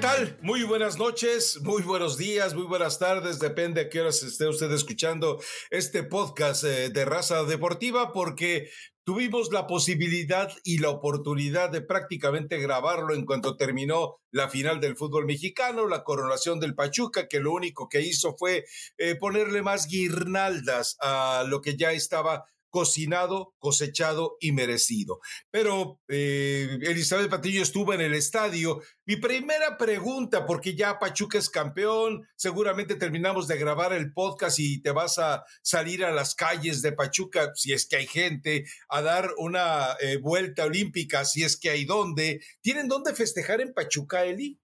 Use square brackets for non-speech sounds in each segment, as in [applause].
tal? Muy buenas noches, muy buenos días, muy buenas tardes, depende a qué horas esté usted escuchando este podcast eh, de raza deportiva, porque tuvimos la posibilidad y la oportunidad de prácticamente grabarlo en cuanto terminó la final del fútbol mexicano, la coronación del Pachuca, que lo único que hizo fue eh, ponerle más guirnaldas a lo que ya estaba cocinado, cosechado y merecido. Pero eh, Elizabeth Patillo estuvo en el estadio. Mi primera pregunta, porque ya Pachuca es campeón, seguramente terminamos de grabar el podcast y te vas a salir a las calles de Pachuca, si es que hay gente, a dar una eh, vuelta olímpica, si es que hay dónde. ¿Tienen dónde festejar en Pachuca, Eli?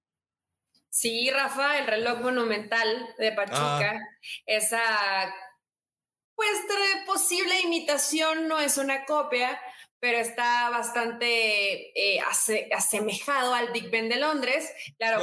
Sí, Rafa, el reloj monumental de Pachuca, ah. esa pues posible imitación no es una copia, pero está bastante eh, asemejado al Big Ben de Londres, claro,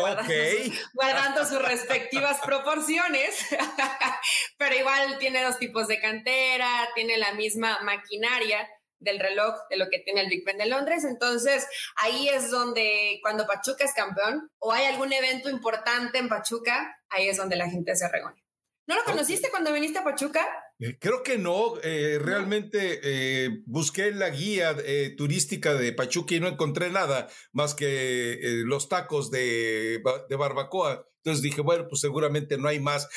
guardando, sus, respectivas proporciones, [laughs] pero igual tiene dos tipos de cantera, tiene la misma maquinaria del reloj de lo que tiene el Big Ben de Londres. Entonces, ahí es donde cuando Pachuca es campeón o hay algún evento importante en Pachuca, ahí es donde la gente se reúne. ¿No lo conociste cuando viniste a Pachuca? Eh, creo que no, eh, realmente eh, busqué la guía turística de Pachuca y no encontré nada más que los tacos de, de, barbacoa. Entonces dije, bueno, pues seguramente no hay más,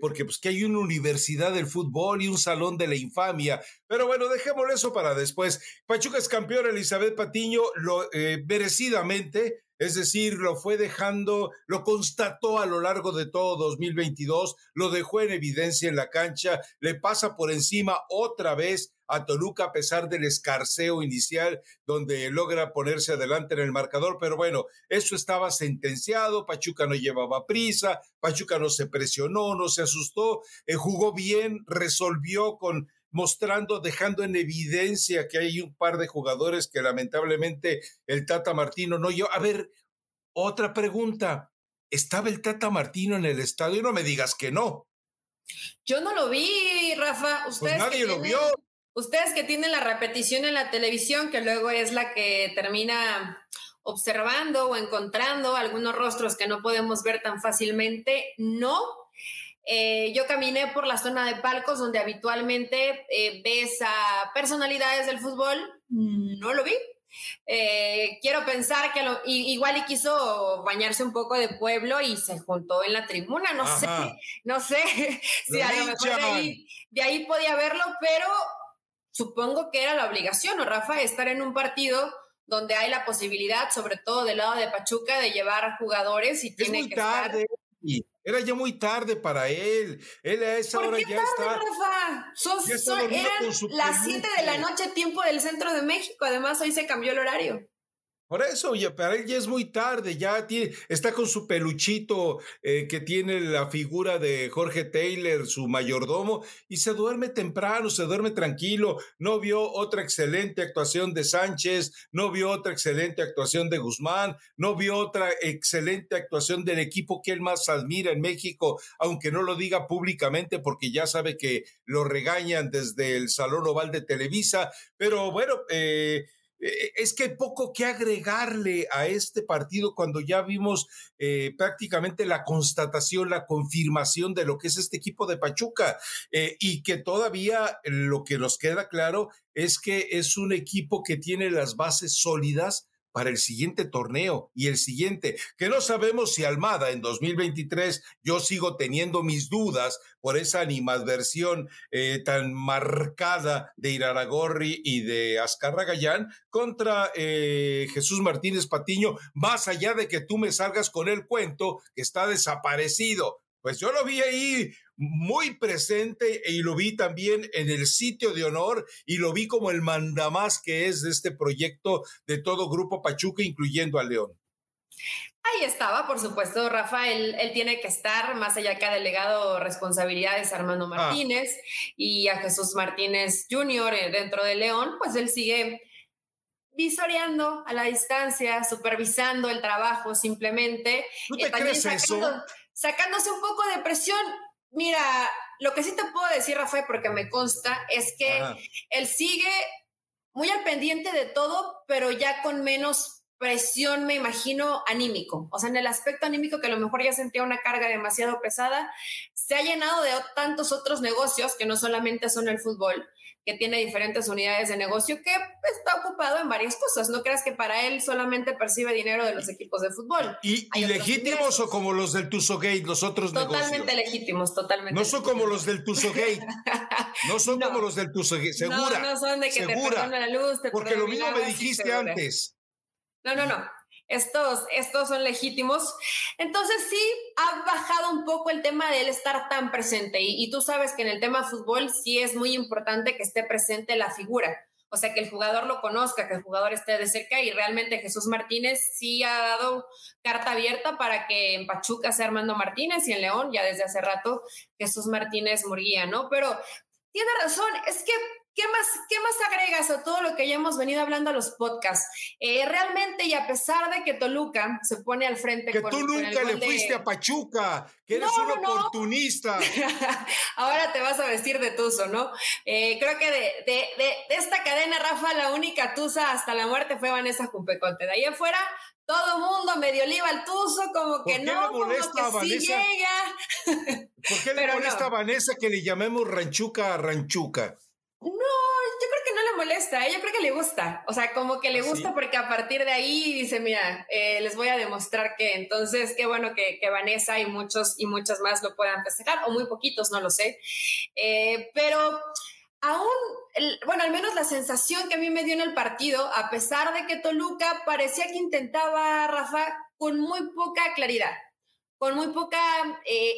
porque pues que hay una universidad del fútbol y un salón de la infamia. Pero bueno, dejémoslo eso para después. Pachuca es campeón, Elizabeth Patiño, lo, merecidamente. Es decir, lo fue dejando, lo constató a lo largo de todo 2022, lo dejó en evidencia en la cancha, le pasa por encima otra vez a Toluca a pesar del escarceo inicial donde logra ponerse adelante en el marcador, pero bueno, eso estaba sentenciado, Pachuca no llevaba prisa, Pachuca no se presionó, no se asustó, eh, jugó bien, resolvió con mostrando, dejando en evidencia que hay un par de jugadores que lamentablemente el Tata Martino no yo. A ver, otra pregunta. ¿Estaba el Tata Martino en el estadio? No me digas que no. Yo no lo vi, Rafa. Pues nadie lo vio. Ustedes que tienen la repetición en la televisión, que luego es la que termina observando o encontrando algunos rostros que no podemos ver tan fácilmente, no. Eh, yo caminé por la zona de palcos donde habitualmente eh, ves a personalidades del fútbol, no lo vi. Eh, quiero pensar que igual y quiso bañarse un poco de pueblo y se juntó en la tribuna, no sé, no sé [laughs] si a lo mejor de ahí, de ahí, podía verlo, pero supongo que era la obligación, ¿no, Rafa? Estar en un partido donde hay la posibilidad, sobre todo del lado de Pachuca, de llevar jugadores y tiene que tarde. Estar... Era ya muy tarde para él. Él a esa hora ya está. Rafa? eran las 7 de la noche, tiempo del centro de México. Además, hoy se cambió el horario. Por eso, ya, para él ya es muy tarde, ya tiene, está con su peluchito eh, que tiene la figura de Jorge Taylor, su mayordomo, y se duerme temprano, se duerme tranquilo. No vio otra excelente actuación de Sánchez, no vio otra excelente actuación de Guzmán, no vio otra excelente actuación del equipo que él más admira en México, aunque no lo diga públicamente porque ya sabe que lo regañan desde el Salón Oval de Televisa. Pero bueno, eh, es que hay poco que agregarle a este partido cuando ya vimos eh, prácticamente la constatación, la confirmación de lo que es este equipo de Pachuca eh, y que todavía lo que nos queda claro es que es un equipo que tiene las bases sólidas para el siguiente torneo y el siguiente, que no sabemos si Almada en 2023, yo sigo teniendo mis dudas por esa animadversión eh, tan marcada de Iraragorri y de Azcarra Gallán contra eh, Jesús Martínez Patiño, más allá de que tú me salgas con el cuento que está desaparecido. Pues yo lo vi ahí muy presente y lo vi también en el sitio de honor y lo vi como el mandamás que es de este proyecto de todo Grupo Pachuca, incluyendo a León. Ahí estaba, por supuesto, Rafael. Él tiene que estar, más allá que ha delegado responsabilidades a Armando ah. Martínez y a Jesús Martínez Jr. Eh, dentro de León, pues él sigue visoreando a la distancia, supervisando el trabajo simplemente. ¿Tú te crees eso? Sacándose un poco de presión Mira, lo que sí te puedo decir, Rafael, porque me consta, es que él sigue muy al pendiente de todo, pero ya con menos presión, me imagino, anímico. O sea, en el aspecto anímico que a lo mejor ya sentía una carga demasiado pesada, se ha llenado de tantos otros negocios que no solamente son el fútbol que tiene diferentes unidades de negocio que está ocupado en varias cosas. No creas que para él solamente percibe dinero de los equipos de fútbol. ¿Y, legítimos o como los del Gate, los otros totalmente legítimos, totalmente. No son como los del Gate. [laughs] No son como los del Gate, segura. No, no son de que te la luz, te Porque lo mismo me dijiste antes. No, no, no estos, estos son legítimos. Entonces sí ha bajado un poco el tema de él estar tan presente y, tú sabes que en el tema fútbol sí es muy importante que esté presente la figura. O sea, que el jugador lo conozca, que el jugador esté de cerca y realmente Jesús Martínez sí ha dado carta abierta para que en Pachuca sea Armando Martínez y en León ya desde hace rato Jesús Martínez Murguía, ¿no? Pero tiene razón, es que ¿Qué más, ¿Qué más agregas a todo lo que ya hemos venido hablando a los podcasts? Eh, realmente, y a pesar de que Toluca se pone al frente que tú nunca le fuiste a Pachuca, que eres un oportunista. [laughs] Ahora te vas a vestir de tuzo, ¿no? Eh, creo que de, de, de, esta cadena, Rafa, la única tuza hasta la muerte fue Vanessa Cumpecote. De ahí afuera, todo mundo medio iba al tuzo, como que no, como que sí llega. ¿Por qué le [laughs] molesta a Vanessa que le llamemos ranchuca a ranchuca? No, yo creo que no le molesta, ¿eh? yo creo que le gusta. O sea, como que le ¿Ah, gusta porque a partir de ahí dice, mira, eh, les voy a demostrar que entonces qué bueno que, Vanessa y muchos y muchas más lo puedan festejar, o muy poquitos, no lo sé. Eh, pero aún, bueno, al menos la sensación que a mí me dio en el partido, a pesar de que Toluca parecía que intentaba, Rafa, con muy poca claridad con muy poca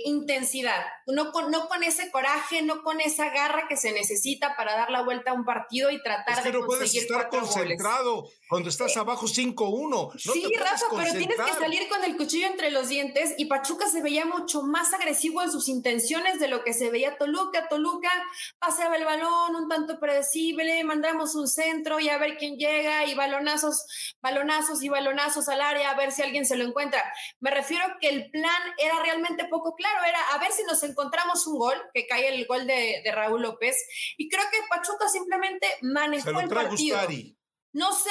intensidad, no con, no con ese coraje, no con esa garra que se necesita para dar la vuelta a un partido y tratar es que de no puedes estar concentrado cuando estás eh, abajo 5-1. sí, Rafa, pero tienes que salir con el cuchillo entre los dientes y Pachuca se veía mucho más agresivo en sus intenciones de lo que se veía Toluca. Toluca paseaba el balón un tanto predecible, mandamos un centro y a ver quién llega y balonazos, balonazos y balonazos al área a ver si alguien se lo encuentra. Me refiero que el plan era realmente poco claro, era a ver si nos encontramos un gol, que cae el gol de, Raúl López, y creo que Pachuca simplemente manejó el partido. No sé,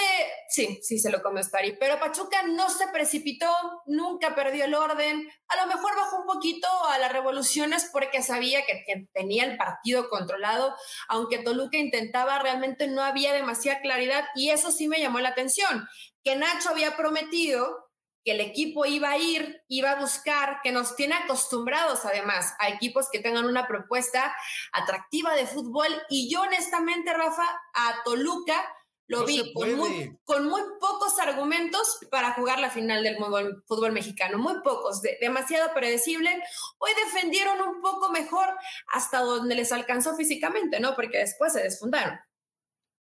sí, sí se lo comió Stari, pero Pachuca no se precipitó, nunca perdió el orden, a lo mejor bajó un poquito a las revoluciones porque sabía que, que, tenía el partido controlado, aunque Toluca intentaba, realmente no había demasiada claridad y eso sí me llamó la atención, que Nacho había prometido que el equipo iba a ir, iba a buscar, que nos tiene acostumbrados además a equipos que tengan una propuesta atractiva de fútbol. Y yo honestamente, Rafa, a Toluca lo vi con muy, con muy, pocos argumentos para jugar la final del fútbol, fútbol mexicano, muy pocos, demasiado predecible. Hoy defendieron un poco mejor hasta donde les alcanzó físicamente, ¿no? Porque después se desfundaron.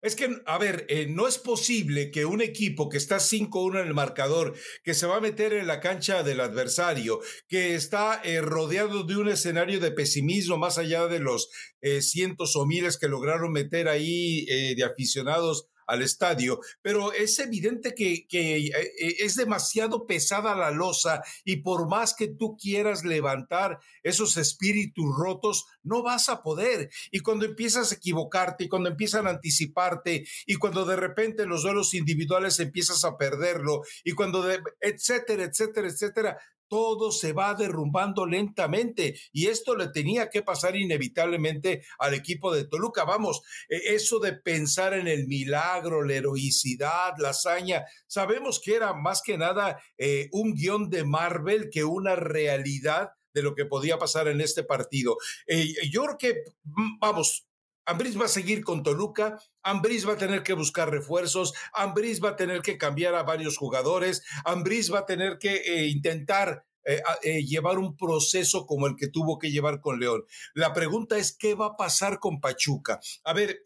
Es que, a ver, eh, no es posible que un equipo que está 5-1 en el marcador, que se va a meter en la cancha del adversario, que está eh, rodeado de un escenario de pesimismo más allá de los eh, cientos o miles que lograron meter ahí de aficionados al estadio, pero es evidente que, que eh, eh, es demasiado pesada la losa y por más que tú quieras levantar esos espíritus rotos, no vas a poder. Y cuando empiezas a equivocarte y cuando empiezan a anticiparte y cuando de repente los duelos individuales empiezas a perderlo y cuando, de, etcétera, etcétera, etcétera, todo se va derrumbando lentamente y esto le tenía que pasar inevitablemente al equipo de Toluca. Vamos, e, eso de pensar en el milagro, la heroicidad, la hazaña, sabemos que era más que nada eh, un guion de Marvel que una realidad de lo que podía pasar en este partido. Eh, yo creo que, mm, vamos, Ambris va a seguir con Toluca, Ambris va a tener que buscar refuerzos, Ambris va a tener que cambiar a varios jugadores, Ambris va a tener que eh, intentar eh, eh, llevar un proceso como el que tuvo que llevar con León. La pregunta es, ¿qué va a pasar con Pachuca? A ver,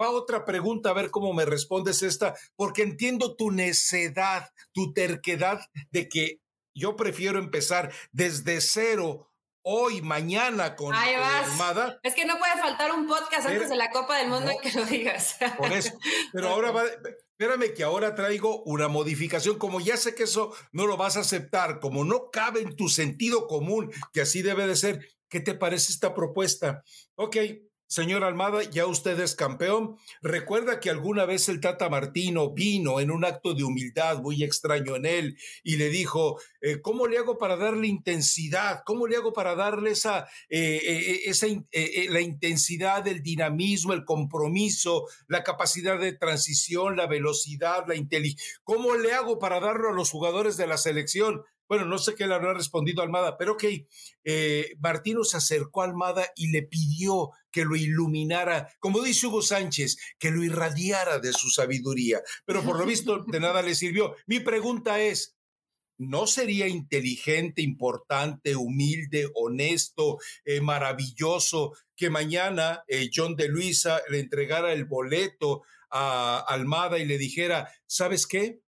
va otra pregunta, a ver cómo me respondes esta, porque entiendo tu necedad, tu terquedad de que yo prefiero empezar desde cero hoy, mañana con Ahí Armada. Es que no puede faltar un podcast antes de la Copa del Mundo que lo digas. [laughs] Por eso. Pero ahora va, espérame que ahora traigo una modificación. Como ya sé que eso no lo vas a aceptar, como no cabe en tu sentido común, que así debe de ser, ¿qué te parece esta propuesta? Ok, Señor Almada, ya usted es campeón. Recuerda que alguna vez el Tata Martino vino en un acto de humildad muy extraño en él y le dijo, eh, ¿cómo le hago para darle intensidad? ¿Cómo le hago para darle esa, eh, eh, esa la intensidad, el dinamismo, el compromiso, la capacidad de transición, la velocidad, la inteligencia? ¿Cómo le hago para darlo a los jugadores de la selección? Bueno, no sé qué le habrá respondido Almada, pero ok, eh, Martino se acercó a Almada y le pidió que lo iluminara, como dice Hugo Sánchez, que lo irradiara de su sabiduría, pero por lo visto de nada le sirvió. Mi pregunta es, ¿no sería inteligente, importante, humilde, honesto, eh, maravilloso que mañana eh, John de Luisa le entregara el boleto a Almada y le dijera, ¿sabes qué?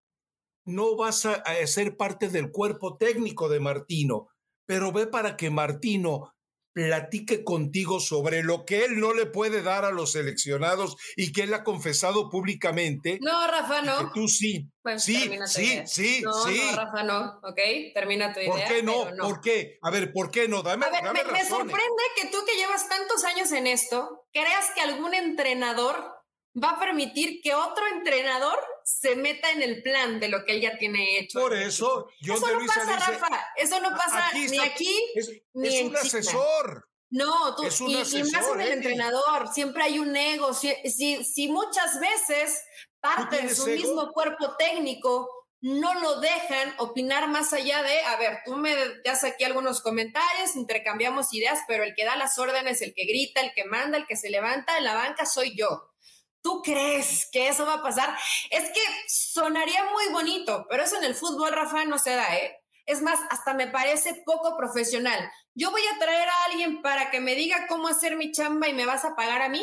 No vas a, ser parte del cuerpo técnico de Martino, pero ve para que Martino platique contigo sobre lo que él no le puede dar a los seleccionados y que él ha confesado públicamente. No, Rafa, no. tú sí. Pues sí, sí, sí, no, sí. No, Rafa, no. Ok, termina tu idea. ¿Por qué no? ¿Por qué? A ver, ¿por qué no? Dame, a ver, me, me sorprende que tú que llevas tantos años en esto, creas que algún entrenador va a permitir que otro entrenador se meta en el plan de lo que él ya tiene hecho. Por eso, yo eso no pasa, Rafa. Eso no pasa ni aquí ni es un asesor. No, tú, y, más en el entrenador, siempre hay un ego. Si, si, muchas veces parte de su mismo cuerpo técnico no lo dejan opinar más allá de, a ver, tú me das aquí algunos comentarios, intercambiamos ideas, pero el que da las órdenes, el que grita, el que manda, el que se levanta en la banca soy yo. ¿Tú crees que eso va a pasar? Es que sonaría muy bonito, pero eso en el fútbol, Rafa, no se da, ¿eh? Es más, hasta me parece poco profesional. Yo voy a traer a alguien para que me diga cómo hacer mi chamba y me vas a pagar a mí.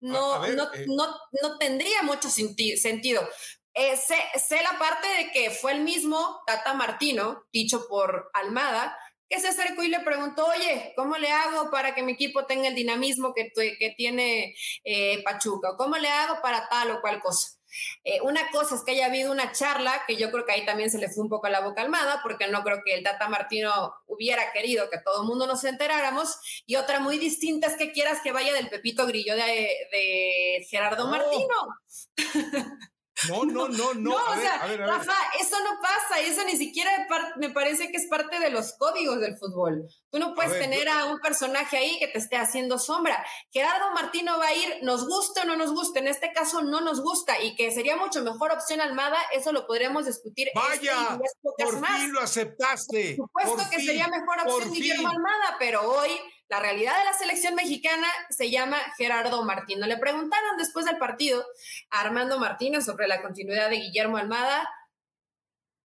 No, no, eh. no, no, tendría mucho sentido. Eh, sé, sé, la parte de que fue el mismo Tata Martino, dicho por Almada, que se acercó y le preguntó, oye, ¿cómo le hago para que mi equipo tenga el dinamismo que, que tiene eh, Pachuca? ¿Cómo le hago para tal o cual cosa? Eh, una cosa es que haya habido una charla, que yo creo que ahí también se le fue un poco la boca almada, porque no creo que el Tata Martino hubiera querido que todo el mundo nos enteráramos, y otra muy distinta es que quieras que vaya del Pepito Grillo de, Gerardo Martino. [laughs] No, no, no, no. no o sea, Rafa, eso no pasa, eso ni siquiera me parece que es parte de los códigos del fútbol. Tú no puedes tener a un personaje ahí que te esté haciendo sombra. Gerardo Martino va a ir, nos gusta o no nos gusta, en este caso no nos gusta y que sería mucho mejor opción Almada, eso lo podríamos discutir. Este Vaya, por fin lo aceptaste. Por supuesto que sería mejor opción Guillermo Almada, pero hoy la realidad de la selección mexicana se llama Gerardo Martino. Le preguntaron después del partido a Armando Martino sobre la continuidad de Guillermo Almada.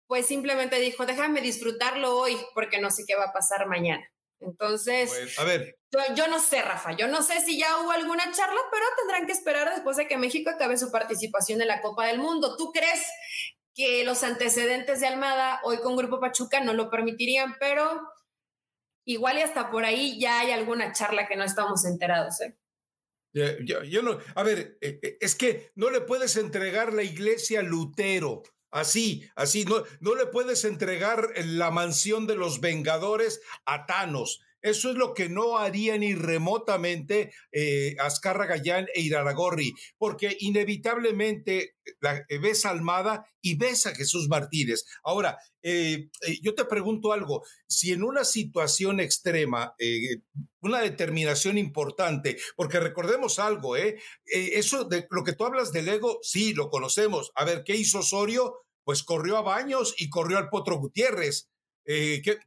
Pues simplemente dijo, déjame disfrutarlo hoy porque no sé qué va a pasar mañana. Entonces, pues, a ver. Yo, no sé, Rafa, yo no sé si ya hubo alguna charla, pero tendrán que esperar después de que México acabe su participación en la Copa del Mundo. ¿Tú crees que los antecedentes de Almada hoy con Grupo Pachuca no lo permitirían? Pero igual y hasta por ahí ya hay alguna charla que no estamos enterados. ¿eh? Yo, no, a ver, eh, eh, es que no le puedes entregar la iglesia a Lutero. Así, así, no, no le puedes entregar la mansión de los Vengadores a Thanos. Eso es lo que no haría ni remotamente eh, Gallán e Iraragorri, porque inevitablemente la, eh, ves a Almada y ves a Jesús Martínez. Ahora, eh, eh, yo te pregunto algo, si en una situación extrema, una determinación importante, porque recordemos algo, eso de lo que tú hablas del ego, sí, lo conocemos. A ver, ¿qué hizo Osorio? Pues corrió a Baños y corrió al Potro Gutiérrez.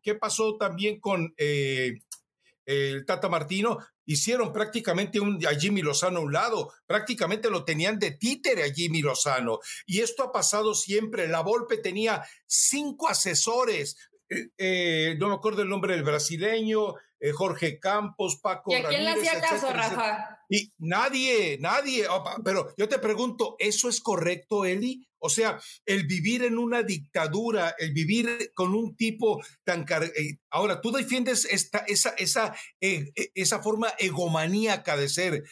¿Qué, pasó también con el Tata Martino, hicieron prácticamente un, a Jimmy Lozano a un lado, prácticamente lo tenían de títere a Jimmy Lozano. Y esto ha pasado siempre. La Volpe tenía cinco asesores, eh, eh, no me acuerdo el nombre del brasileño, eh, Jorge Campos, Paco. ¿Y a quién le hacía caso, Rafa? Y nadie, nadie. Pero yo te pregunto, ¿eso es correcto, Eli? O sea, el vivir en una dictadura, el vivir con un tipo tan... Eh, ahora, tú defiendes esta, esa, esa, eh, eh, esa forma egomaníaca de ser.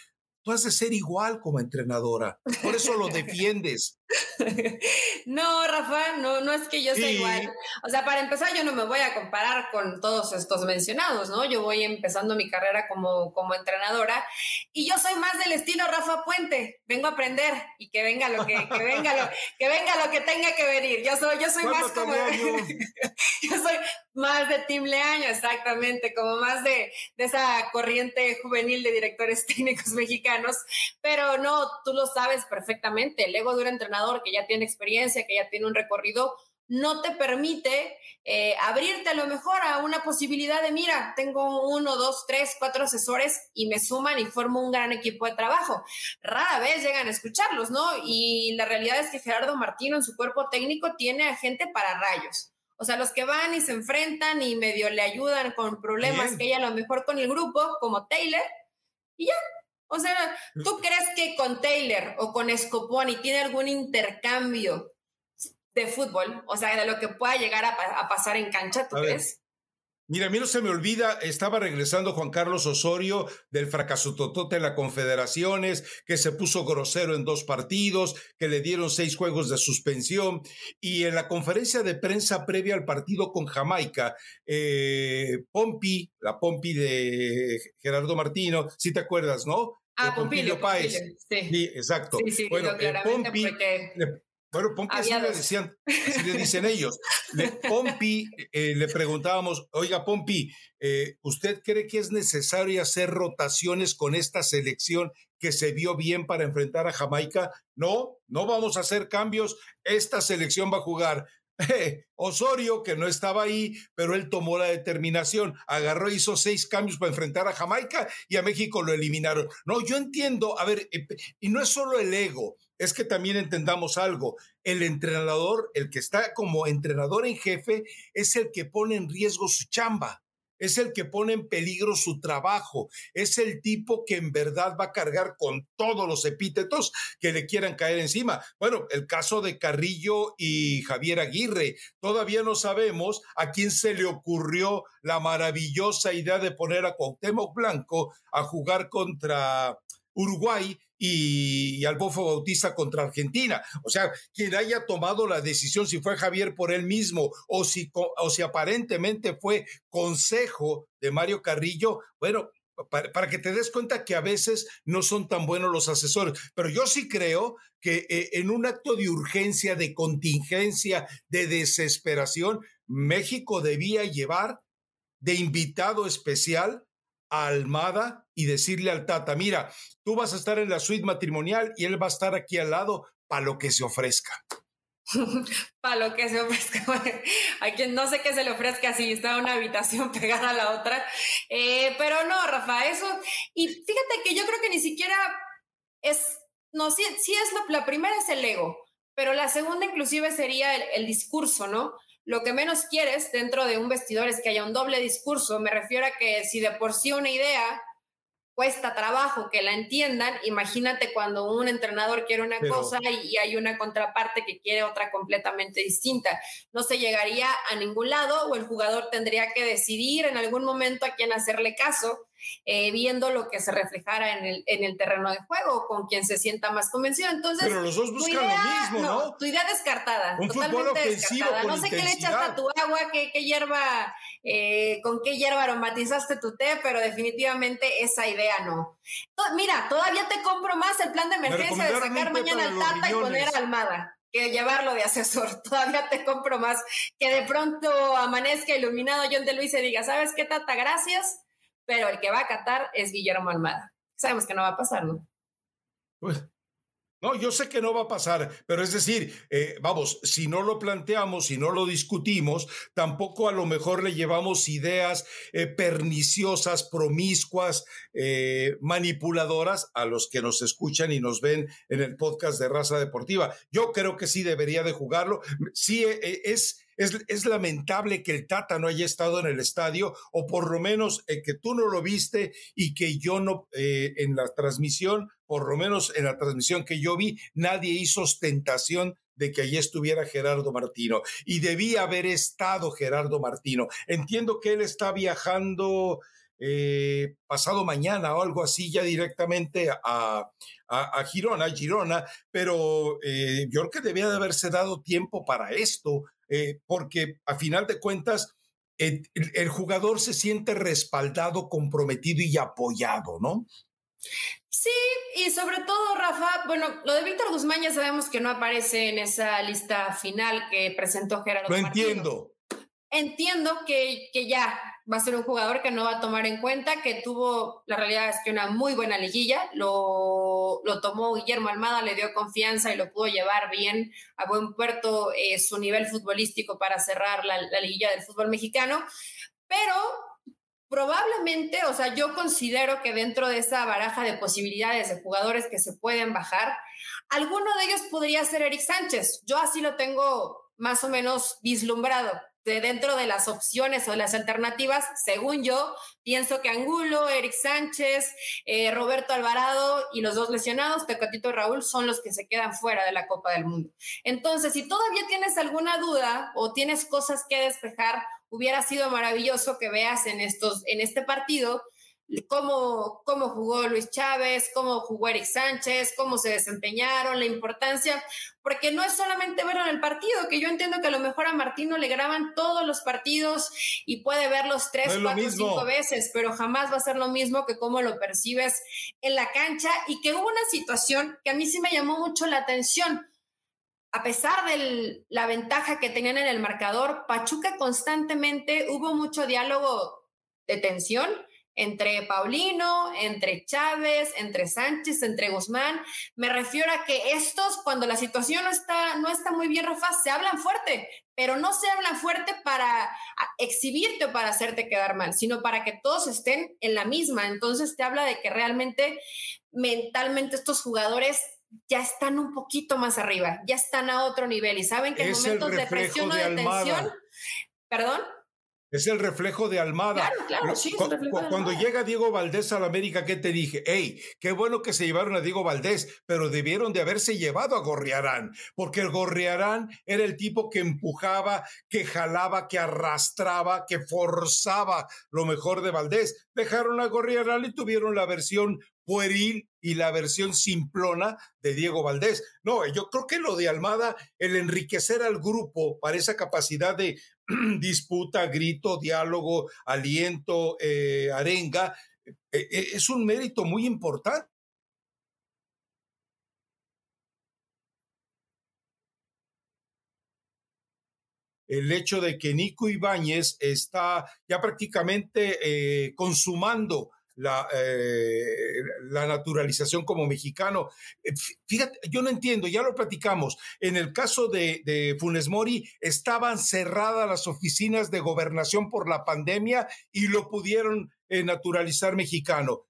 Tú has de ser igual como entrenadora. Por eso lo defiendes. [laughs] no, Rafa, no, no es que yo sea igual. O sea, para empezar, yo no me voy a comparar con todos estos mencionados, ¿no? Yo voy empezando mi carrera como, como entrenadora y yo soy más del estilo Rafa Puente. Vengo a aprender y que venga lo que, que venga lo [laughs] que venga lo que tenga que venir. Yo soy, yo soy más como [laughs] yo soy más de Team Leaño, exactamente, como más de, de esa corriente juvenil de directores técnicos mexicanos. Pero no, tú lo sabes perfectamente. El ego de un entrenador que ya tiene experiencia, que ya tiene un recorrido, no te permite eh, abrirte a lo mejor a una posibilidad de, mira, tengo uno, dos, tres, cuatro asesores y me suman y formo un gran equipo de trabajo. Rara vez llegan a escucharlos, ¿no? Y la realidad es que Gerardo Martino en su cuerpo técnico tiene a gente para rayos. O sea, los que van y se enfrentan y medio le ayudan con problemas que ella a lo mejor con el grupo, como Taylor, y ya, o sea, ¿tú crees que con Taylor o con Scoponi tiene algún intercambio de fútbol? O sea, de lo que pueda llegar a, pasar en cancha, ¿tú crees? Mira, a mí no se me olvida, estaba regresando Juan Carlos Osorio del fracaso totote en las confederaciones, que se puso grosero en dos partidos, que le dieron seis juegos de suspensión. Y en la conferencia de prensa previa al partido con Jamaica, eh, Pompi, la Pompi de Gerardo Martino, si te acuerdas, ¿no? Ah, Pompilio, Páez. Sí. exacto. bueno, eh, Pompi, bueno, Pompi así le, decían, así le [laughs] dicen ellos. Pompi, eh, le preguntábamos, oiga, Pompi, eh, ¿usted cree que es necesario hacer rotaciones con esta selección que se vio bien para enfrentar a Jamaica? No, no vamos a hacer cambios. Esta selección va a jugar [laughs] Osorio, que no estaba ahí, pero él tomó la determinación, agarró, hizo seis cambios para enfrentar a Jamaica y a México lo eliminaron. No, yo entiendo, a ver, eh, y no es solo el ego, es que también entendamos algo. El entrenador, el que está como entrenador en jefe, es el que pone en riesgo su chamba es el que pone en peligro su trabajo, es el tipo que en verdad va a cargar con todos los epítetos que le quieran caer encima. Bueno, el caso de Carrillo y Javier Aguirre, todavía no sabemos a quién se le ocurrió la maravillosa idea de poner a Cuauhtémoc Blanco a jugar contra Uruguay y, al Bofo Bautista contra Argentina. O sea, quien haya tomado la decisión, si fue Javier por él mismo o si, o si aparentemente fue consejo de Mario Carrillo, bueno, para, que te des cuenta que a veces no son tan buenos los asesores. Pero yo sí creo que eh, en un acto de urgencia, de contingencia, de desesperación, México debía llevar de invitado especial Almada y decirle al Tata, mira, tú vas a estar en la suite matrimonial y él va a estar aquí al lado para lo que se ofrezca. [laughs] para lo que se ofrezca. [laughs] a quien no sé qué se le ofrezca si está una habitación [laughs] pegada a la otra. Eh, pero no, Rafa, eso. Y fíjate que yo creo que ni siquiera es. No, sí, sí es la, primera es el ego, pero la segunda inclusive sería el discurso, ¿no? Lo que menos quieres dentro de un vestidor es que haya un doble discurso. Me refiero a que si de por sí una idea cuesta trabajo que la entiendan, imagínate cuando un entrenador quiere una cosa y, hay una contraparte que quiere otra completamente distinta. No se llegaría a ningún lado o el jugador tendría que decidir en algún momento a quién hacerle caso eh, viendo lo que se reflejara en el, en el terreno de juego, con quien se sienta más convencido. Entonces, pero los dos buscan lo mismo, ¿no? Tu idea descartada, totalmente descartada. No sé qué le echaste a tu agua, qué, qué hierba, eh, con qué hierba aromatizaste tu té, pero definitivamente esa idea no. Mira, todavía te compro más el plan de emergencia de sacar mañana al Tata y poner a Almada que llevarlo de asesor. [laughs] Todavía te compro más que de pronto amanezca iluminado John de Luis y diga, ¿sabes qué, Tata? Gracias pero el que va a Qatar es Guillermo Almada. Sabemos que no va a pasar, ¿no? Pues, no, yo sé que no va a pasar, pero es decir, eh, vamos, si no lo planteamos, si no lo discutimos, tampoco a lo mejor le llevamos ideas eh, perniciosas, promiscuas, eh, manipuladoras a los que nos escuchan y nos ven en el podcast de Raza Deportiva. Yo creo que sí debería de jugarlo. Sí, es es, lamentable que el Tata no haya estado en el estadio o por lo menos eh, que tú no lo viste y que yo no eh, en la transmisión, por lo menos en la transmisión que yo vi, nadie hizo ostentación de que allí estuviera Gerardo Martino y debía haber estado Gerardo Martino. Entiendo que él está viajando eh, pasado mañana o algo así ya directamente a, a, Girona, Girona, pero yo creo que debía de haberse dado tiempo para esto, eh, porque a final de cuentas el, el, jugador se siente respaldado, comprometido y apoyado, ¿no? Sí, y sobre todo, Rafa, bueno, lo de Víctor Guzmán ya sabemos que no aparece en esa lista final que presentó Gerardo. Lo entiendo. Entiendo que, que ya va a ser un jugador que no va a tomar en cuenta, que tuvo, la realidad es que una muy buena liguilla, lo, lo tomó Guillermo Almada, le dio confianza y lo pudo llevar bien a buen puerto eh, su nivel futbolístico para cerrar la, la liguilla del fútbol mexicano, pero probablemente, o sea, yo considero que dentro de esa baraja de posibilidades de jugadores que se pueden bajar, alguno de ellos podría ser Eric Sánchez. Yo así lo tengo más o menos vislumbrado. De dentro de las opciones o las alternativas, según yo, pienso que Angulo, Eric Sánchez, eh, Roberto Alvarado y los dos lesionados, Tecatito y Raúl, son los que se quedan fuera de la Copa del Mundo. Entonces, si todavía tienes alguna duda o tienes cosas que despejar hubiera sido maravilloso que veas en, estos, en este partido cómo, cómo jugó Luis Chávez, cómo jugó Eric Sánchez, cómo se desempeñaron, la importancia, porque no es solamente verlo en el partido, que yo entiendo que a lo mejor a Martino le graban todos los partidos y puede verlos tres, cuatro, cinco veces, pero jamás va a ser lo mismo que cómo lo percibes en la cancha y que hubo una situación que a mí sí me llamó mucho la atención. A pesar de la ventaja que tenían en el marcador, Pachuca constantemente hubo mucho diálogo de tensión entre Paulino, entre Chávez, entre Sánchez, entre Guzmán. Me refiero a que estos, cuando la situación no está, no está muy bien, Rafa, se hablan fuerte, pero no se hablan fuerte para exhibirte o para hacerte quedar mal, sino para que todos estén en la misma. Entonces te habla de que realmente mentalmente estos jugadores ya están un poquito más arriba, ya están a otro nivel y saben que en momentos de presión o de tensión, perdón. Es el reflejo de Almada. Claro, claro, sí, Cuando llega Diego Valdés a la América, ¿qué te dije? Hey, qué bueno que se llevaron a Diego Valdés, pero debieron de haberse llevado a Gorriarán, porque el Gorriarán era el tipo que empujaba, que jalaba, que arrastraba, que forzaba lo mejor de Valdés. Dejaron a Gorriarán y tuvieron la versión pueril y la versión simplona de Diego Valdés. No, yo creo que lo de Almada, el enriquecer al grupo para esa capacidad de [clears throat] disputa, grito, diálogo, aliento, eh, arenga, eh, eh, es un mérito muy importante. el hecho de que Nico Ibáñez está ya prácticamente consumando la, eh, la naturalización como mexicano. Eh, fíjate, yo no entiendo, ya lo platicamos. En el caso de, de Funes Mori, estaban cerradas las oficinas de gobernación por la pandemia y lo pudieron eh, naturalizar mexicano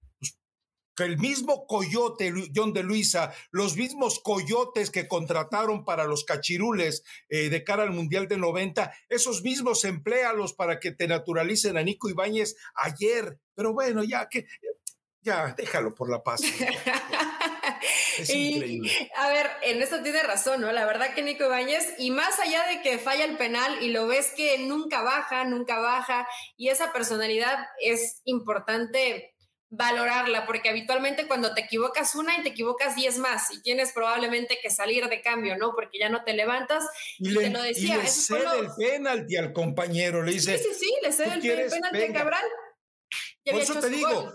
que el mismo coyote, John de Luisa, los mismos coyotes que contrataron para los cachirules eh, de cara al Mundial de 90, esos mismos emplealos para que te naturalicen a Nico Ibáñez ayer. Pero bueno, ya que ya, déjalo por la paz. [laughs] Es increíble. A ver, en esto tiene razón, ¿no? La verdad que Nico Ibáñez, y más allá de que falla el penal y lo ves que nunca baja, nunca baja, y esa personalidad es importante valorarla, porque habitualmente cuando te equivocas una y te equivocas diez más, y tienes probablemente que salir de cambio, ¿no? Porque ya no te levantas. Y, le, te lo decía, y le cede el penalti al compañero, le dice. Sí, sí, sí, le cede el penalti a Cabral. Por eso te digo,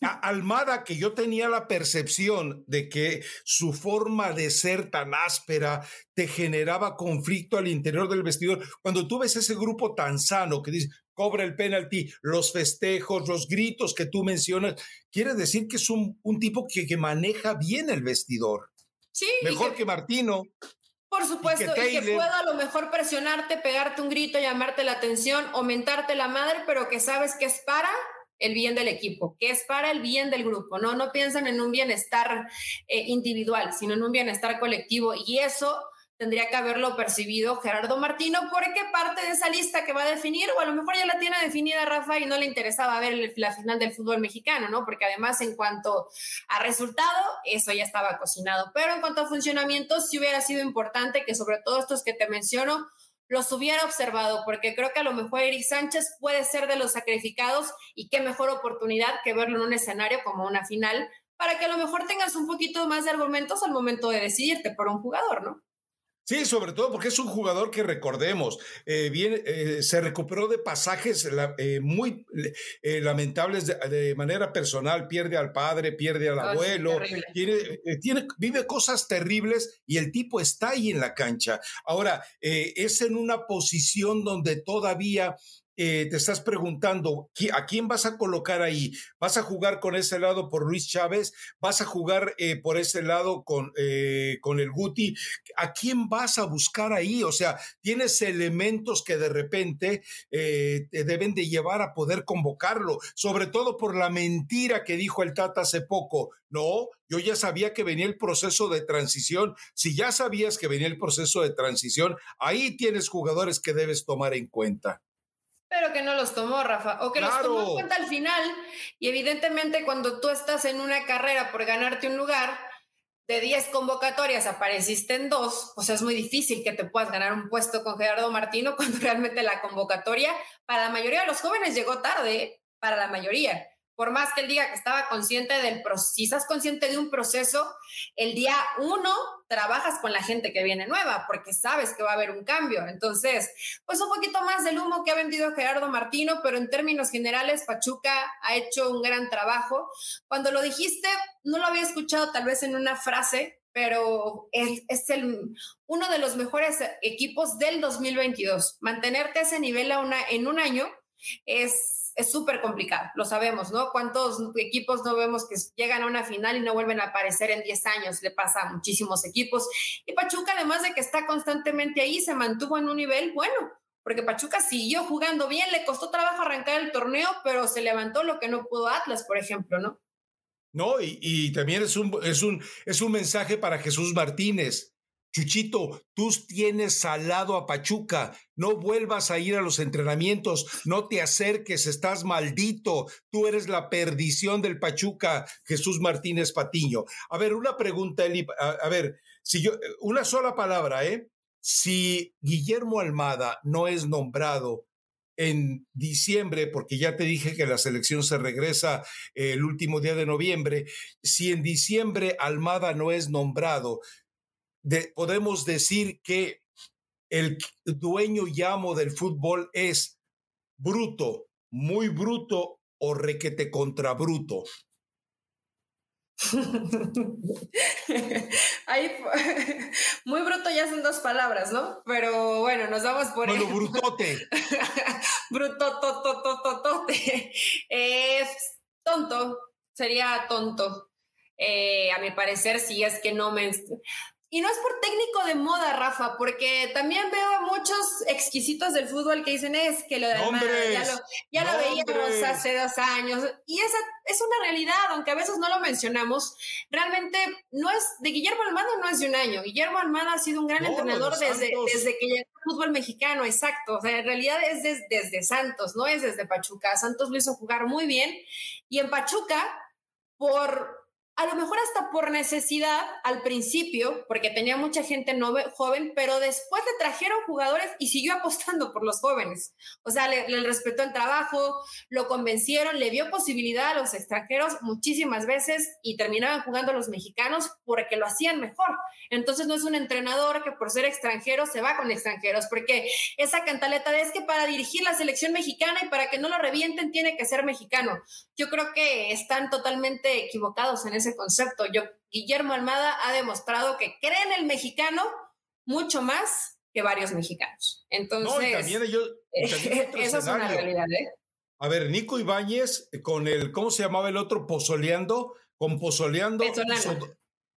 Almada, que yo tenía la percepción de que su forma de ser tan áspera te generaba conflicto al interior del vestidor. Cuando tú ves ese grupo tan sano que dice, cobra el penalti, los festejos, los gritos que tú mencionas, quiere decir que es un, tipo que, que, maneja bien el vestidor. Sí. Mejor que, Martino. Por supuesto, y que, pueda a lo mejor presionarte, pegarte un grito, llamarte la atención, aumentarte la madre, pero que sabes que es para el bien del equipo, que es para el bien del grupo, ¿no? No piensan en un bienestar eh, individual, sino en un bienestar colectivo. Y eso tendría que haberlo percibido Gerardo Martino, porque parte de esa lista que va a definir, o a lo mejor ya la tiene definida Rafa y no le interesaba ver la final del fútbol mexicano, ¿no? Porque además en cuanto a resultado, eso ya estaba cocinado. Pero en cuanto a funcionamiento, sí hubiera sido importante que sobre todo estos que te menciono, los hubiera observado, porque creo que a lo mejor Eric Sánchez puede ser de los sacrificados y qué mejor oportunidad que verlo en un escenario como una final, para que a lo mejor tengas un poquito más de argumentos al momento de decidirte por un jugador, ¿no? Sí, sobre todo porque es un jugador que recordemos, eh, bien, eh, se recuperó de pasajes eh, muy lamentables de, manera personal, pierde al padre, pierde al abuelo, tiene, tiene, vive cosas terribles y el tipo está ahí en la cancha. Ahora, es en una posición donde todavía eh, te estás preguntando, ¿a quién vas a colocar ahí? ¿Vas a jugar con ese lado por Luis Chávez? ¿Vas a jugar eh, por ese lado con, eh, con el Guti? ¿A quién vas a buscar ahí? O sea, tienes elementos que de repente te deben de llevar a poder convocarlo, sobre todo por la mentira que dijo el Tata hace poco. No, yo ya sabía que venía el proceso de transición. Si ya sabías que venía el proceso de transición, ahí tienes jugadores que debes tomar en cuenta pero que no los tomó, Rafa, o que los tomó en cuenta al final. Y evidentemente cuando tú estás en una carrera por ganarte un lugar, de 10 convocatorias apareciste en dos, pues es muy difícil que te puedas ganar un puesto con Gerardo Martino [laughs] cuando realmente la convocatoria para la mayoría de los jóvenes llegó tarde, para la mayoría por más que él diga que estaba consciente del proceso, si estás consciente de un proceso, el día uno trabajas con la gente que viene nueva, porque sabes que va a haber un cambio. Entonces, pues un poquito más del humo que ha vendido Gerardo Martino, pero en términos generales, Pachuca ha hecho un gran trabajo. Cuando lo dijiste, no lo había escuchado tal vez en una frase, pero es, es el, uno de los mejores equipos del 2022. Mantenerte a ese nivel a una, en un año es es súper complicado, lo sabemos, ¿no? ¿Cuántos equipos no vemos que llegan a una final y no vuelven a aparecer en 10 años? Le pasa a muchísimos equipos. Y Pachuca, además de que está constantemente ahí, se mantuvo en un nivel bueno, porque Pachuca siguió jugando bien, le costó trabajo arrancar el torneo, pero se levantó lo que no pudo Atlas, por ejemplo, ¿no? No, y, y también es un, es, un, es un mensaje para Jesús Martínez. Chuchito, tú tienes salado a Pachuca, no vuelvas a ir a los entrenamientos, no te acerques, estás maldito, tú eres la perdición del Pachuca, Jesús Martínez Patiño. A ver, una pregunta, Eli, a, ver, si yo, una sola palabra, ¿eh? Si Guillermo Almada no es nombrado en diciembre, porque ya te dije que la selección se regresa el último día de noviembre, si en diciembre Almada no es nombrado, podemos decir que el dueño y amo del fútbol es bruto, muy bruto o requete contra bruto. [laughs] [laughs] muy bruto ya son dos palabras, ¿no? Pero bueno, nos vamos por Bueno, brutote. [laughs] brutototototote. Es tonto, sería tonto. Eh, a mi parecer, si es que no me y no es por técnico de moda, Rafa, porque también veo a muchos exquisitos del fútbol que dicen es que lo de Almada ya lo, veíamos hace dos años. Y esa es una realidad, aunque a veces no lo mencionamos. Realmente no es de Guillermo Almada, no es de un año. Guillermo Almada ha sido un gran entrenador desde, desde que llegó al fútbol mexicano, exacto. O sea, en realidad es desde Santos, no es desde Pachuca. Santos lo hizo jugar muy bien. Y en Pachuca, por a lo mejor hasta por necesidad al principio, porque tenía mucha gente joven, pero después le trajeron jugadores y siguió apostando por los jóvenes. O sea, le, respetó el trabajo, lo convencieron, le dio posibilidad a los extranjeros muchísimas veces y terminaban jugando los mexicanos porque lo hacían mejor. Entonces no es un entrenador que por ser extranjero se va con extranjeros, porque esa cantaleta de es que para dirigir la selección mexicana y para que no lo revienten tiene que ser mexicano. Yo creo que están totalmente equivocados en ese concepto. Yo, Guillermo Almada ha demostrado que cree en el mexicano mucho más que varios mexicanos. Entonces, también [laughs] eso es una realidad. ¿eh? A ver, Nico Ibáñez con el, ¿cómo se llamaba el otro? Pozoleando, con Pozoleando.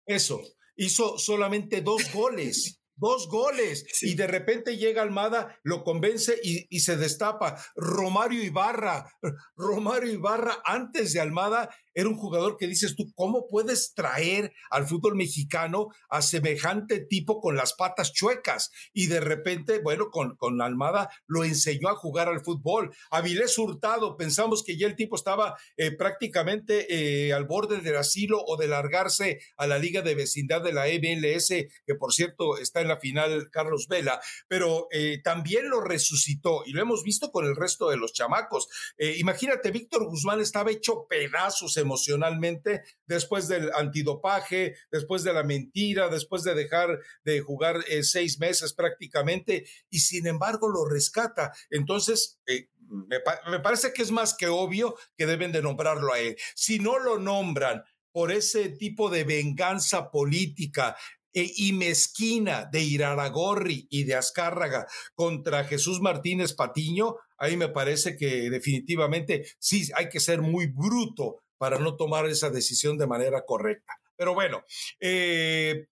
eso, hizo solamente dos [laughs] goles. dos goles y de repente llega Almada, lo convence y, y, se destapa. Romario Ibarra, Romario Ibarra antes de Almada era un jugador que dices tú, ¿cómo puedes traer al fútbol mexicano a semejante tipo con las patas chuecas? Y de repente, bueno, con, con Almada lo enseñó a jugar al fútbol. Avilés Hurtado, pensamos que ya el tipo estaba eh, prácticamente eh, al borde del asilo o de largarse a la liga de vecindad de la MLS, que por cierto está en la final Carlos Vela, pero eh, también lo resucitó y lo hemos visto con el resto de los chamacos. Imagínate, Víctor Guzmán estaba hecho pedazos emocionalmente después del antidopaje, después de la mentira, después de dejar de jugar eh, seis meses prácticamente, y sin embargo lo rescata. Entonces, me, me parece que es más que obvio que deben de nombrarlo a él. Si no lo nombran, por ese tipo de venganza política e, y mezquina de Iraragorri y de Azcárraga contra Jesús Martínez Patiño, ahí me parece que definitivamente sí hay que ser muy bruto para no tomar esa decisión de manera correcta. Pero bueno, eh,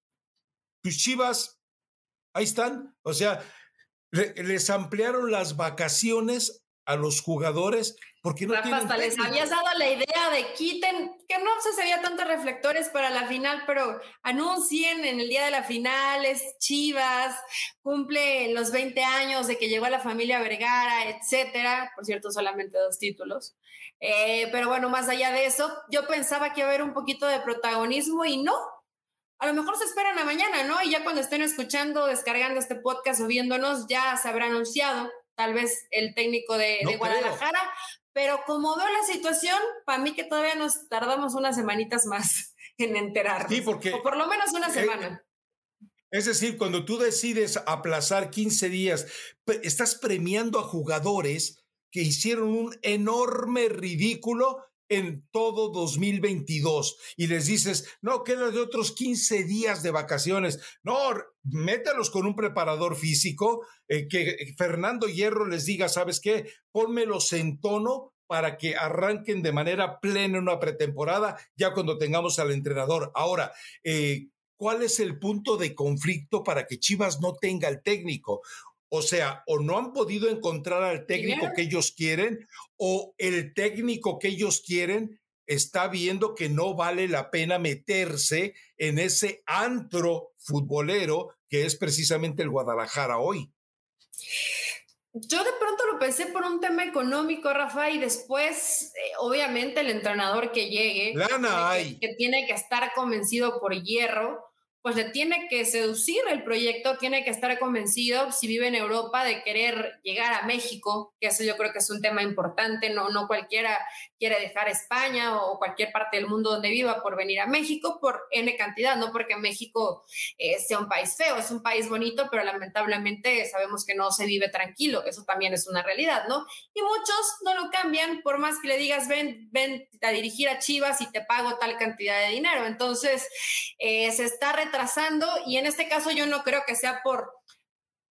tus chivas, ahí están. O sea, les ampliaron las vacaciones a los jugadores porque no Rafa, hasta les habías dado la idea de quiten, que no se veía tantos reflectores para la final, pero anuncien en el día de la final, es Chivas, cumple los 20 años de que llegó a la familia Vergara, etcétera. Por cierto, solamente dos títulos. Eh, pero bueno, más allá de eso, yo pensaba que iba a haber un poquito de protagonismo y no. A lo mejor se esperan a mañana, ¿no? Y ya cuando estén escuchando, descargando este podcast o viéndonos, ya se habrá anunciado tal vez el técnico de, Guadalajara, pero como veo la situación, para mí que todavía nos tardamos unas semanitas más [laughs] en enterarnos. Sí, porque... O por lo menos una eh, semana. Es decir, cuando tú decides aplazar 15 días, estás premiando a jugadores que hicieron un enorme ridículo en todo 2022 y les dices, no, queda de otros 15 días de vacaciones. No, métalos con un preparador físico, eh, que Fernando Hierro les diga, ¿sabes qué? Pónmelos en tono para que arranquen de manera plena una pretemporada ya cuando tengamos al entrenador. Ahora, eh, ¿cuál es el punto de conflicto para que Chivas no tenga el técnico? O sea, o no han podido encontrar al técnico que ellos quieren, o el técnico que ellos quieren está viendo que no vale la pena meterse en ese antro futbolero que es precisamente el Guadalajara hoy. Yo de pronto lo pensé por un tema económico, Rafa, y después, eh, obviamente, el entrenador que llegue, que, tiene que estar convencido por hierro, pues le tiene que seducir el proyecto, tiene que estar convencido, si vive en Europa, de querer llegar a México, que eso yo creo que es un tema importante, no, no cualquiera quiere dejar España o cualquier parte del mundo donde viva por venir a México por N cantidad, no porque México eh, sea un país feo, es un país bonito, pero lamentablemente sabemos que no se vive tranquilo, eso también es una realidad, ¿no? Y muchos no lo cambian, por más que le digas, ven, ven a dirigir a Chivas y te pago tal cantidad de dinero, entonces eh, se está retrasando y en este caso yo no creo que sea por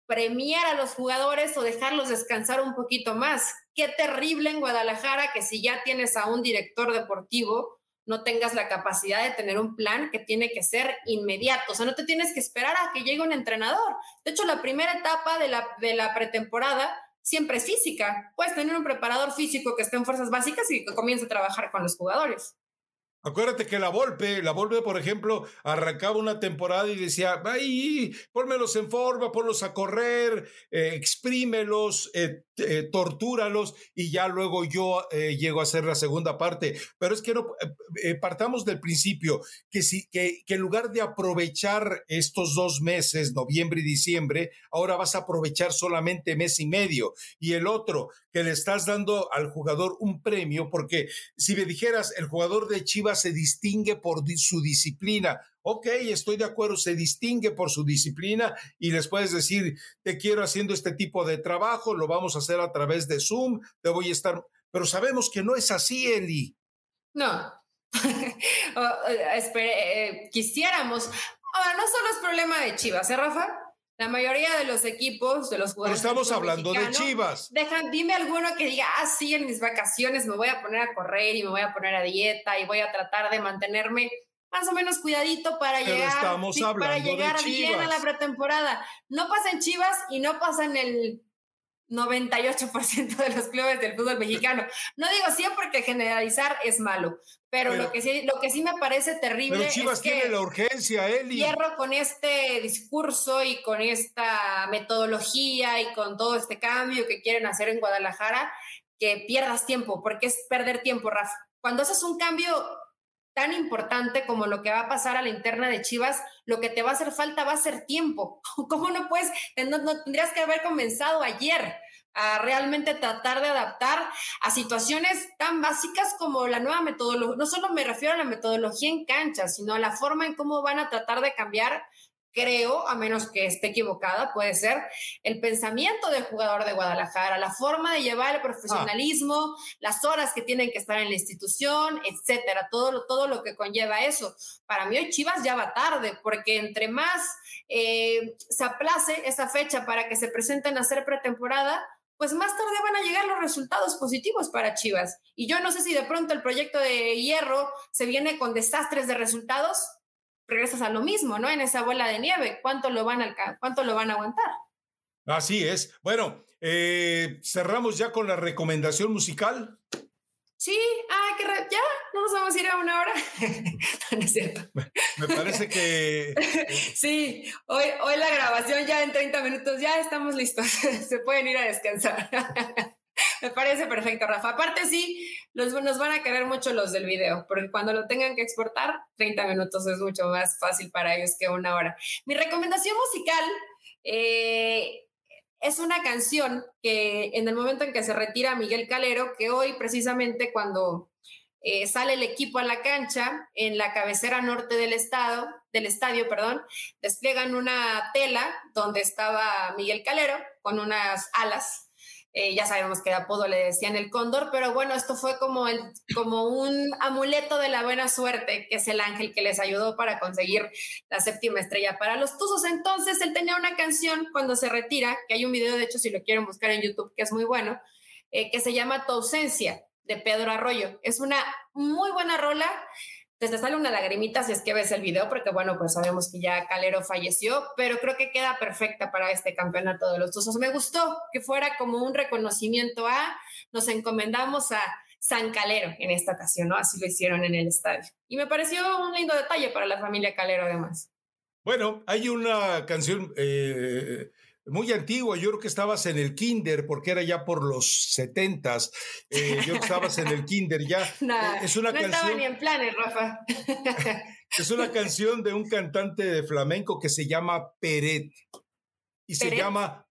premiar a los jugadores o dejarlos descansar un poquito más. Qué terrible en Guadalajara que si ya tienes a un director deportivo, no tengas la capacidad de tener un plan que tiene que ser inmediato. O sea, no te tienes que esperar a que llegue un entrenador. De hecho, la primera etapa de la, de la pretemporada siempre es física. Puedes tener un preparador físico que esté en fuerzas básicas y que comience a trabajar con los jugadores. Acuérdate que la Volpe, la Volpe, por ejemplo, arrancaba una temporada y decía, ay, pónmelos en forma, ponlos a correr, eh, exprímelos, eh, eh, tortúralos y ya luego yo eh, llego a hacer la segunda parte. Pero es que no, eh, partamos del principio que, si, que, que en lugar de aprovechar estos dos meses, noviembre y diciembre, ahora vas a aprovechar solamente mes y medio. Y el otro, que le estás dando al jugador un premio, porque si me dijeras, el jugador de Chivas se distingue por su disciplina, ok, estoy de acuerdo, se distingue por su disciplina y les puedes decir, te quiero haciendo este tipo de trabajo, lo vamos a hacer a través de Zoom, te voy a estar, pero sabemos que no es así, Eli. No, [laughs] eh, quisiéramos. Ahora, no solo es problema de Chivas, ¿eh, Rafa? La mayoría de los equipos, de los jugadores. Pero estamos hablando de Chivas. Dejan, dime alguno que diga, ah, sí, en mis vacaciones me voy a poner a correr y me voy a poner a dieta y voy a tratar de mantenerme más o menos cuidadito para llegar, para llegar bien a la pretemporada. No pasa en Chivas y no pasa en el 98% de los clubes del fútbol [laughs] mexicano. No digo siempre porque generalizar es malo, pero, lo, que sí, lo que sí me parece terrible pero Chivas es que tiene la urgencia, Eli. Hierro con este discurso y con esta metodología y con todo este cambio que quieren hacer en Guadalajara, que pierdas tiempo, porque es perder tiempo, Rafa. Cuando haces un cambio tan importante como lo que va a pasar a la interna de Chivas, lo que te va a hacer falta va a ser tiempo. [laughs] ¿Cómo no puedes? No, no tendrías que haber comenzado ayer a realmente tratar de adaptar a situaciones tan básicas como la nueva metodología. No solo me refiero a la metodología en cancha, sino a la forma en cómo van a tratar de cambiar creo, a menos que esté equivocada, puede ser, el pensamiento del jugador de Guadalajara, la forma de llevar el profesionalismo, las horas que tienen que estar en la institución, etcétera, todo, todo lo que conlleva eso. Para mí hoy Chivas ya va tarde, porque entre más eh, se aplace esa fecha para que se presenten a hacer pretemporada, pues más tarde van a llegar los resultados positivos para Chivas. Y yo no sé si de pronto el proyecto de hierro se viene con desastres de resultados, regresas a lo mismo, ¿no? En esa bola de nieve, ¿cuánto lo van a, cuánto lo van a aguantar? Así es. Bueno, eh, cerramos ya con la recomendación musical. Sí, ah, que ya, no nos vamos a ir a una hora. [laughs] no, es cierto. Me parece que. [laughs] sí, hoy, hoy la grabación ya en 30 minutos, ya estamos listos. [laughs] Se pueden ir a descansar. [laughs] Me parece perfecto, Rafa. Aparte, sí, los, nos van a querer mucho los del video, porque cuando lo tengan que exportar, 30 minutos es mucho más fácil para ellos que una hora. Mi recomendación musical eh, es una canción que en el momento en que se retira Miguel Calero, que hoy precisamente cuando eh, sale el equipo a la cancha en la cabecera norte del estado, del estadio, perdón, despliegan una tela donde estaba Miguel Calero con unas alas eh, ya sabemos que de apodo le decían el cóndor, pero bueno, esto fue como, el, como un amuleto de la buena suerte, que es el ángel que les ayudó para conseguir la séptima estrella para los Tuzos. Entonces, él tenía una canción cuando se retira, que hay un video, de hecho, si lo quieren buscar en YouTube, que es muy bueno, eh, que se llama Tu ausencia, de Pedro Arroyo. Es una muy buena rola te sale una lagrimita si es que ves el video, porque bueno, pues sabemos que ya Calero falleció, pero creo que queda perfecta para este campeonato de los Tuzos. Me gustó que fuera como un reconocimiento a, nos encomendamos a San Calero en esta ocasión, ¿no? Así lo hicieron en el estadio. Y me pareció un lindo detalle para la familia Calero además. Bueno, hay una canción eh, muy antiguo, yo creo que estabas en el kinder, porque era ya por los setentas, eh, yo estabas en el kinder ya. [laughs] Eh, es una no canción, estaba ni en planes, Rafa. [laughs] es una canción de un cantante de flamenco que se llama Peret, y se llama,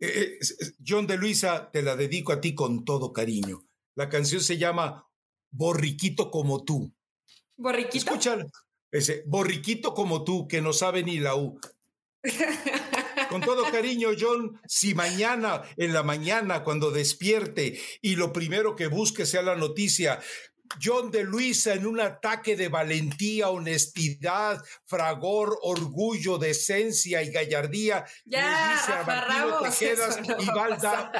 eh, John de Luisa, te la dedico a ti con todo cariño. La canción se llama Borriquito como tú. ¿Borriquito? Escúchalo. Ese, borriquito como tú, que no sabe ni la U. [laughs] Con todo cariño, John, si mañana en la mañana cuando despierte y lo primero que busque sea la noticia, John de Luisa en un ataque de valentía, honestidad, fragor, orgullo, decencia y gallardía, ya, dice a Martino Tejedas y Valda.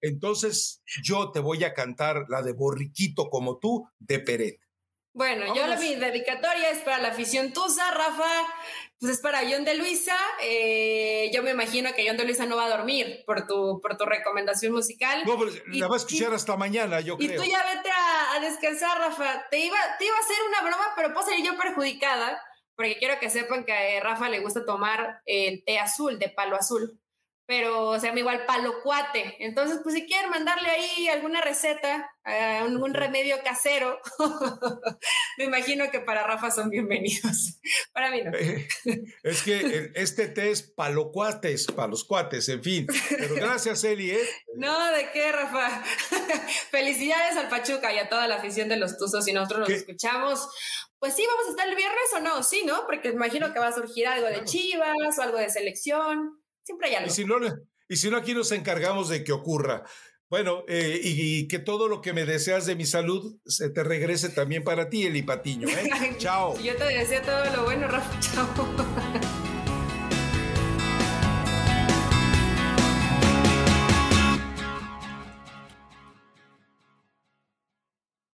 Entonces yo te voy a cantar la de Borriquito como tú de Peret. Bueno, yo mi dedicatoria es para la afición Tusa, Rafa, pues es para John de Luisa. Eh, yo me imagino que John de Luisa no va a dormir por tu, por tu recomendación musical. No, pero la va a escuchar hasta mañana, yo creo. Y tú ya vete a, descansar, Rafa. Te iba, te iba a hacer una broma, pero puedo salir yo perjudicada, porque quiero que sepan que a Rafa le gusta tomar el té azul, de palo azul pero se llama igual palo cuate. Entonces, pues si quieren mandarle ahí alguna receta, algún remedio casero, [laughs] me imagino que para Rafa son bienvenidos. [laughs] para mí no. Eh, es que este té es palo cuates, para los cuates, en fin. Pero gracias, Eli. ¿eh? No, ¿de qué, Rafa? [laughs] Felicidades al Pachuca y a toda la afición de los Tuzos y nosotros nos escuchamos. Pues sí, vamos a estar el viernes o no, sí, ¿no? Porque imagino que va a surgir algo de Chivas o algo de selección. Siempre hay algo. Y si no, y si no aquí nos encargamos de que ocurra. Bueno, eh, y, que todo lo que me deseas de mi salud se te regrese también para ti, Eli Patiño. ¿eh? [laughs] Chao. Yo te deseo todo lo bueno, Rafa. [laughs] Chao.